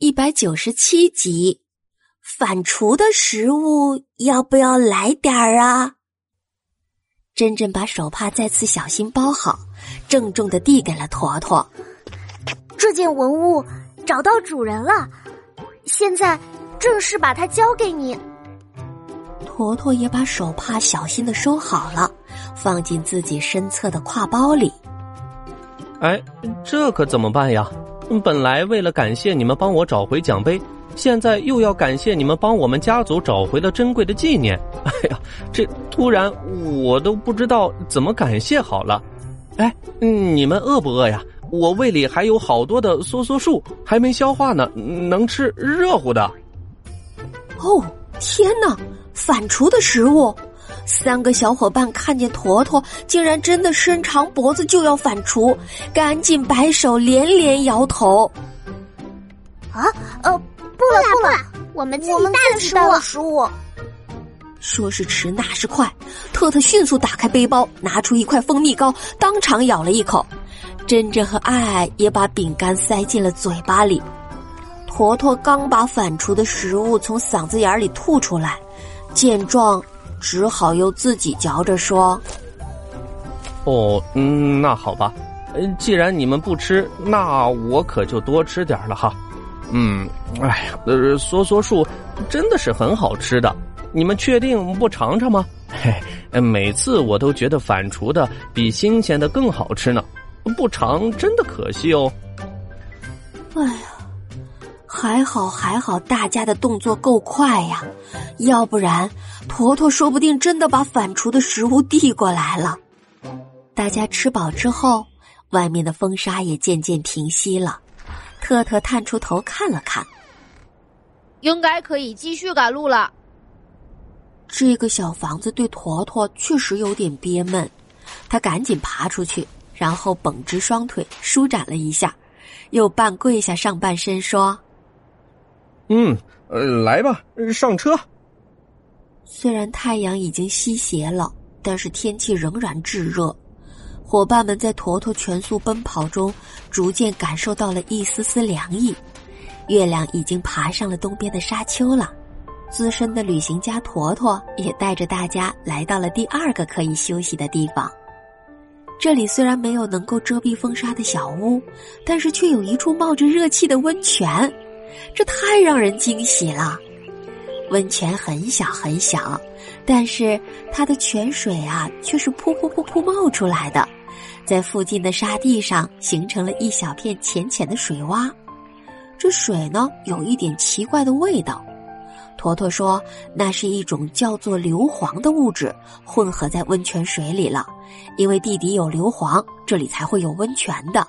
一百九十七集，反刍的食物要不要来点儿啊？珍珍把手帕再次小心包好，郑重的递给了坨坨。这件文物找到主人了，现在正式把它交给你。坨坨也把手帕小心的收好了，放进自己身侧的挎包里。哎，这可怎么办呀？本来为了感谢你们帮我找回奖杯，现在又要感谢你们帮我们家族找回了珍贵的纪念。哎呀，这突然我都不知道怎么感谢好了。哎，你们饿不饿呀？我胃里还有好多的梭梭树还没消化呢，能吃热乎的。哦，天哪！反刍的食物，三个小伙伴看见坨坨竟然真的伸长脖子就要反刍，赶紧摆手，连连摇头。啊，呃，不了不了，我们自己带的食物。说时迟，那时快，特特迅速打开背包，拿出一块蜂蜜糕，当场咬了一口。珍珍和爱爱也把饼干塞进了嘴巴里。坨坨刚把反刍的食物从嗓子眼里吐出来。见状，只好又自己嚼着说：“哦，嗯，那好吧，既然你们不吃，那我可就多吃点了哈。嗯，哎呀，呃，梭梭树真的是很好吃的，你们确定不尝尝吗？嘿，每次我都觉得反刍的比新鲜的更好吃呢，不尝真的可惜哦。哎呀。”还好还好，大家的动作够快呀，要不然坨坨说不定真的把反刍的食物递过来了。大家吃饱之后，外面的风沙也渐渐平息了。特特探出头看了看，应该可以继续赶路了。这个小房子对坨坨确实有点憋闷，他赶紧爬出去，然后绷直双腿舒展了一下，又半跪下上半身说。嗯，呃，来吧，上车。虽然太阳已经西斜了，但是天气仍然炙热。伙伴们在坨坨全速奔跑中，逐渐感受到了一丝丝凉意。月亮已经爬上了东边的沙丘了。资深的旅行家坨坨也带着大家来到了第二个可以休息的地方。这里虽然没有能够遮蔽风沙的小屋，但是却有一处冒着热气的温泉。这太让人惊喜了！温泉很小很小，但是它的泉水啊，却是噗噗噗噗冒出来的，在附近的沙地上形成了一小片浅浅的水洼。这水呢，有一点奇怪的味道。坨坨说，那是一种叫做硫磺的物质混合在温泉水里了，因为地底有硫磺，这里才会有温泉的。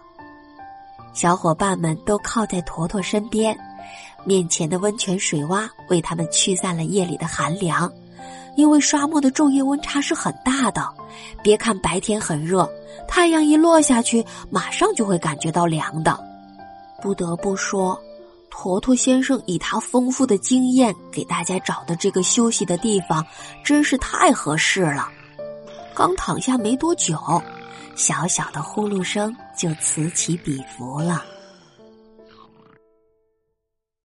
小伙伴们都靠在坨坨身边。面前的温泉水洼为他们驱散了夜里的寒凉，因为沙漠的昼夜温差是很大的。别看白天很热，太阳一落下去，马上就会感觉到凉的。不得不说，坨坨先生以他丰富的经验给大家找的这个休息的地方，真是太合适了。刚躺下没多久，小小的呼噜声就此起彼伏了。